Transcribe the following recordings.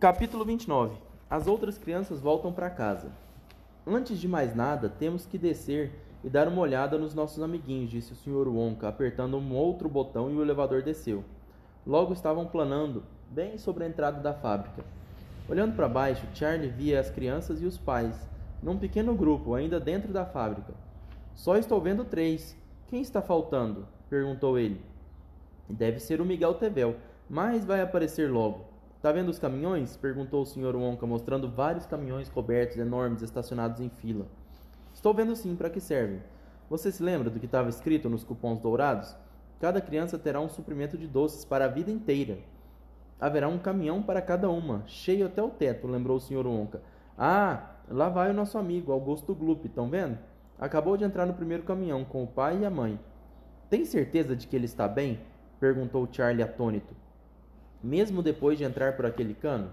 Capítulo 29 As outras crianças voltam para casa. Antes de mais nada, temos que descer e dar uma olhada nos nossos amiguinhos, disse o Sr. Wonka, apertando um outro botão e o elevador desceu. Logo estavam planando, bem sobre a entrada da fábrica. Olhando para baixo, Charlie via as crianças e os pais, num pequeno grupo, ainda dentro da fábrica. Só estou vendo três. Quem está faltando? perguntou ele. Deve ser o Miguel Tevel, mas vai aparecer logo. Tá vendo os caminhões? perguntou o Sr. Wonka, mostrando vários caminhões cobertos enormes estacionados em fila. Estou vendo sim, para que servem? Você se lembra do que estava escrito nos cupons dourados? Cada criança terá um suprimento de doces para a vida inteira. Haverá um caminhão para cada uma, cheio até o teto, lembrou o Sr. Wonka. Ah, lá vai o nosso amigo, Augusto Gloop, estão vendo? Acabou de entrar no primeiro caminhão com o pai e a mãe. Tem certeza de que ele está bem? perguntou Charlie atônito. Mesmo depois de entrar por aquele cano?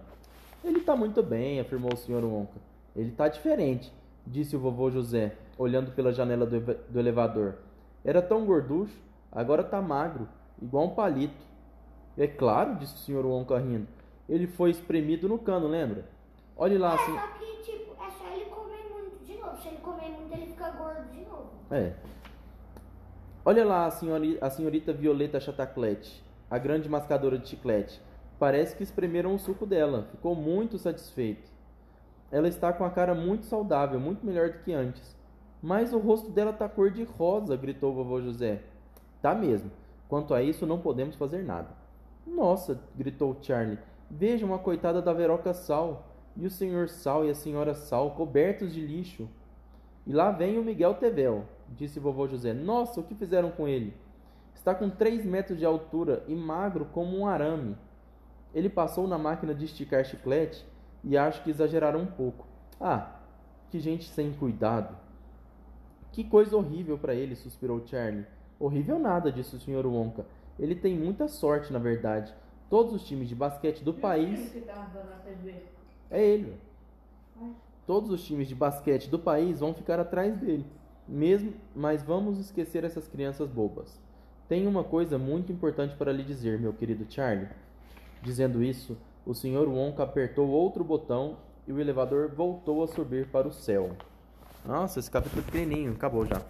Ele está muito bem, afirmou o Sr. Wonka. Ele está diferente, disse o vovô José, olhando pela janela do, do elevador. Era tão gorducho, agora está magro, igual um palito. É claro, disse o Sr. Wonka rindo. Ele foi espremido no cano, lembra? Olhe lá É, assim. só que, tipo, é só ele comer muito de novo. Se ele comer muito, ele fica gordo de novo. É. Olha lá a, senhori, a senhorita Violeta Chataclete, a grande mascadora de chiclete. Parece que espremeram o suco dela. Ficou muito satisfeito. Ela está com a cara muito saudável, muito melhor do que antes. Mas o rosto dela tá cor de rosa, gritou o vovô José. Tá mesmo. Quanto a isso, não podemos fazer nada. Nossa, gritou Charlie. Veja uma coitada da Veroca Sal. E o senhor Sal e a senhora Sal cobertos de lixo. E lá vem o Miguel Tevel, disse vovô José. Nossa, o que fizeram com ele? Está com três metros de altura e magro como um arame. Ele passou na máquina de esticar chiclete e acho que exageraram um pouco. Ah, que gente sem cuidado. Que coisa horrível para ele, suspirou Charlie. Horrível nada, disse o Sr. Wonka. Ele tem muita sorte, na verdade. Todos os times de basquete do país. que na TV? É ele. Todos os times de basquete do país vão ficar atrás dele. Mesmo, mas vamos esquecer essas crianças bobas. Tenho uma coisa muito importante para lhe dizer, meu querido Charlie. Dizendo isso, o Sr. Wonka apertou outro botão e o elevador voltou a subir para o céu. Nossa, esse capítulo é pequenininho, acabou já.